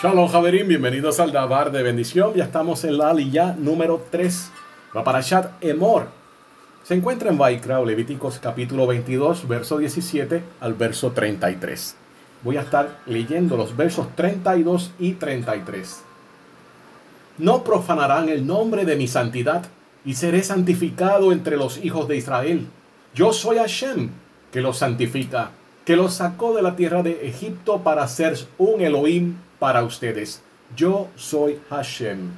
Shalom Javerín, bienvenidos al Dabar de Bendición. Ya estamos en la aliyah número 3, la Parashat Emor. Se encuentra en Vaikra, Levíticos capítulo 22, verso 17 al verso 33. Voy a estar leyendo los versos 32 y 33. No profanarán el nombre de mi santidad y seré santificado entre los hijos de Israel. Yo soy Hashem, que los santifica, que los sacó de la tierra de Egipto para ser un Elohim para ustedes. Yo soy Hashem.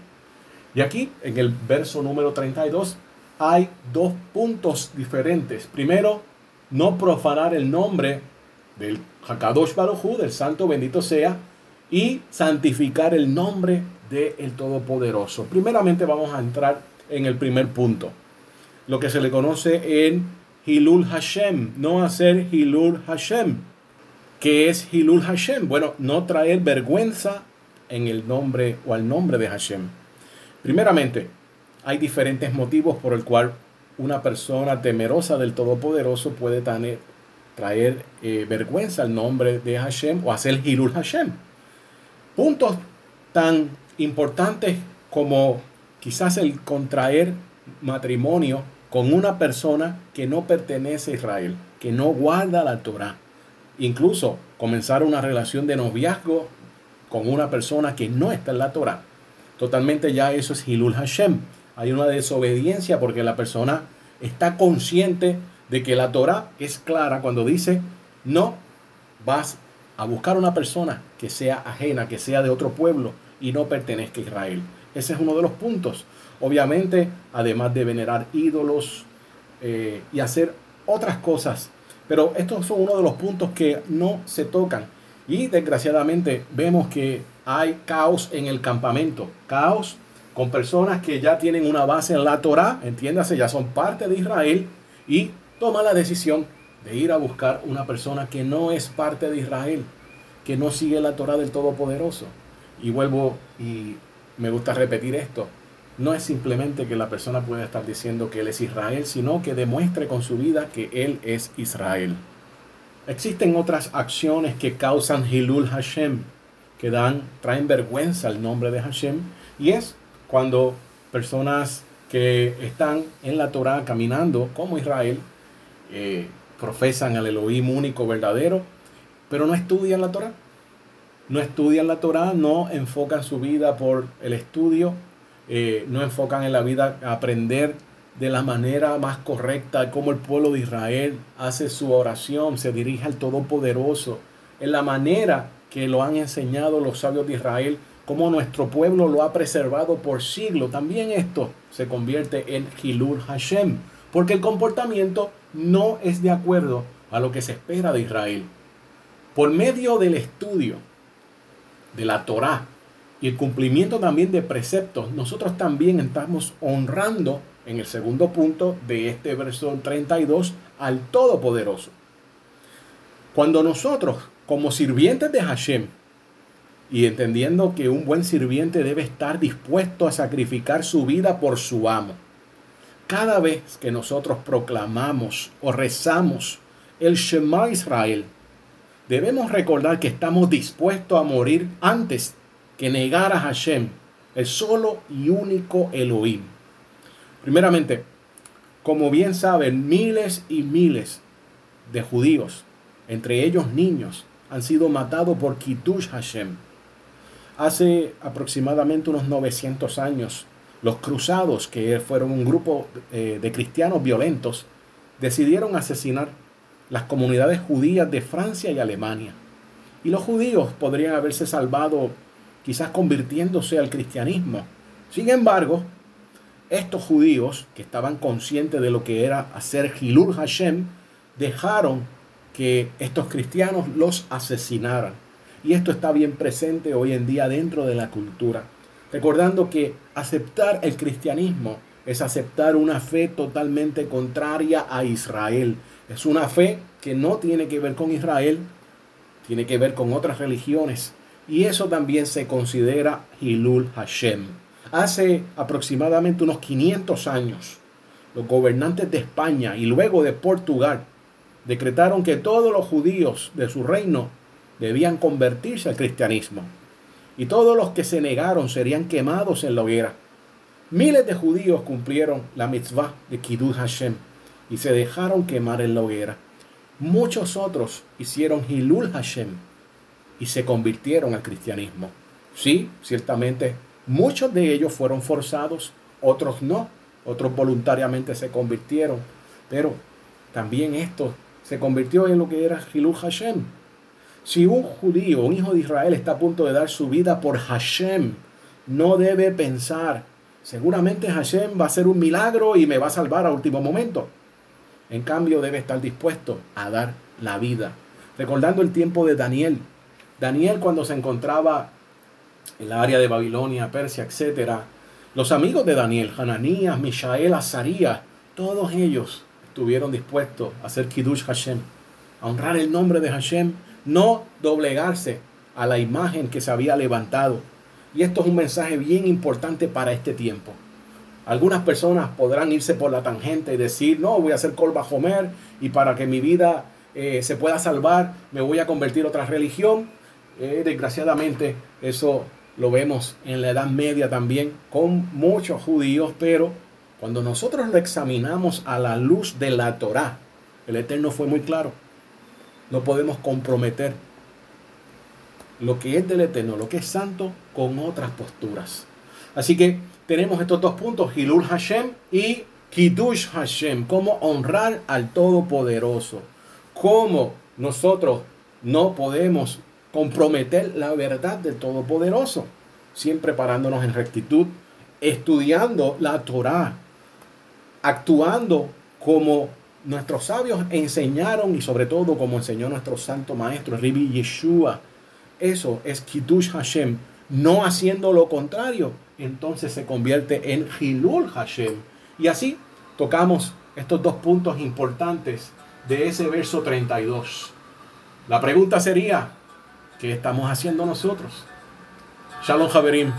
Y aquí, en el verso número 32, hay dos puntos diferentes. Primero, no profanar el nombre del Hakadosh Baruj del Santo bendito sea, y santificar el nombre del Todopoderoso. Primeramente vamos a entrar en el primer punto, lo que se le conoce en Hilul Hashem, no hacer Hilul Hashem. ¿Qué es Hilul Hashem? Bueno, no traer vergüenza en el nombre o al nombre de Hashem. Primeramente, hay diferentes motivos por el cual una persona temerosa del Todopoderoso puede traer eh, vergüenza al nombre de Hashem o hacer Hilul Hashem. Puntos tan importantes como quizás el contraer matrimonio con una persona que no pertenece a Israel, que no guarda la Torah incluso comenzar una relación de noviazgo con una persona que no está en la Torah. Totalmente ya eso es Hilul Hashem. Hay una desobediencia porque la persona está consciente de que la Torah es clara cuando dice no vas a buscar una persona que sea ajena, que sea de otro pueblo y no pertenezca a Israel. Ese es uno de los puntos. Obviamente, además de venerar ídolos eh, y hacer otras cosas pero estos son uno de los puntos que no se tocan. Y desgraciadamente vemos que hay caos en el campamento. Caos con personas que ya tienen una base en la Torah, entiéndase, ya son parte de Israel y toman la decisión de ir a buscar una persona que no es parte de Israel, que no sigue la Torah del Todopoderoso. Y vuelvo y me gusta repetir esto no es simplemente que la persona pueda estar diciendo que él es Israel, sino que demuestre con su vida que él es Israel. Existen otras acciones que causan Hilul Hashem, que dan, traen vergüenza al nombre de Hashem, y es cuando personas que están en la Torah caminando como Israel, eh, profesan al Elohim único verdadero, pero no estudian la Torah. No estudian la Torah, no enfocan su vida por el estudio, eh, no enfocan en la vida aprender de la manera más correcta, cómo el pueblo de Israel hace su oración, se dirige al Todopoderoso, en la manera que lo han enseñado los sabios de Israel, cómo nuestro pueblo lo ha preservado por siglos. También esto se convierte en Hilul Hashem, porque el comportamiento no es de acuerdo a lo que se espera de Israel. Por medio del estudio de la Torá, y el cumplimiento también de preceptos, nosotros también estamos honrando en el segundo punto de este verso 32 al Todopoderoso. Cuando nosotros, como sirvientes de Hashem, y entendiendo que un buen sirviente debe estar dispuesto a sacrificar su vida por su amo, cada vez que nosotros proclamamos o rezamos el Shema Israel, debemos recordar que estamos dispuestos a morir antes que negar a Hashem, el solo y único Elohim. Primeramente, como bien saben, miles y miles de judíos, entre ellos niños, han sido matados por Kitush Hashem. Hace aproximadamente unos 900 años, los cruzados, que fueron un grupo eh, de cristianos violentos, decidieron asesinar las comunidades judías de Francia y Alemania. Y los judíos podrían haberse salvado quizás convirtiéndose al cristianismo. Sin embargo, estos judíos que estaban conscientes de lo que era hacer Hilul Hashem, dejaron que estos cristianos los asesinaran. Y esto está bien presente hoy en día dentro de la cultura. Recordando que aceptar el cristianismo es aceptar una fe totalmente contraria a Israel. Es una fe que no tiene que ver con Israel, tiene que ver con otras religiones y eso también se considera Hilul Hashem. Hace aproximadamente unos 500 años, los gobernantes de España y luego de Portugal decretaron que todos los judíos de su reino debían convertirse al cristianismo. y todos los que se negaron serían quemados en la hoguera. Miles de judíos cumplieron la mitzvah de Kiddush Hashem y se dejaron quemar en la hoguera. Muchos otros hicieron Hilul Hashem y se convirtieron al cristianismo. Sí, ciertamente, muchos de ellos fueron forzados, otros no, otros voluntariamente se convirtieron, pero también esto se convirtió en lo que era Hilul Hashem. Si un judío, un hijo de Israel está a punto de dar su vida por Hashem, no debe pensar, seguramente Hashem va a hacer un milagro y me va a salvar a último momento. En cambio, debe estar dispuesto a dar la vida. Recordando el tiempo de Daniel. Daniel cuando se encontraba en la área de Babilonia, Persia, etc. Los amigos de Daniel, Hananías, Mishael, Azarías, todos ellos estuvieron dispuestos a hacer Kiddush Hashem, a honrar el nombre de Hashem, no doblegarse a la imagen que se había levantado. Y esto es un mensaje bien importante para este tiempo. Algunas personas podrán irse por la tangente y decir, no, voy a hacer Kolba Homer y para que mi vida eh, se pueda salvar me voy a convertir a otra religión. Eh, desgraciadamente eso lo vemos en la Edad Media también con muchos judíos, pero cuando nosotros lo examinamos a la luz de la Torá, el Eterno fue muy claro. No podemos comprometer lo que es del Eterno, lo que es santo, con otras posturas. Así que tenemos estos dos puntos, Hilul Hashem y Kiddush Hashem, cómo honrar al Todopoderoso, cómo nosotros no podemos comprometer la verdad del Todopoderoso, siempre parándonos en rectitud, estudiando la Torah, actuando como nuestros sabios enseñaron y sobre todo como enseñó nuestro santo maestro Ribi Yeshua. Eso es Kiddush Hashem, no haciendo lo contrario, entonces se convierte en Hilul Hashem. Y así tocamos estos dos puntos importantes de ese verso 32. La pregunta sería, ¿qué estamos haciendo nosotros? Shalom Javerim.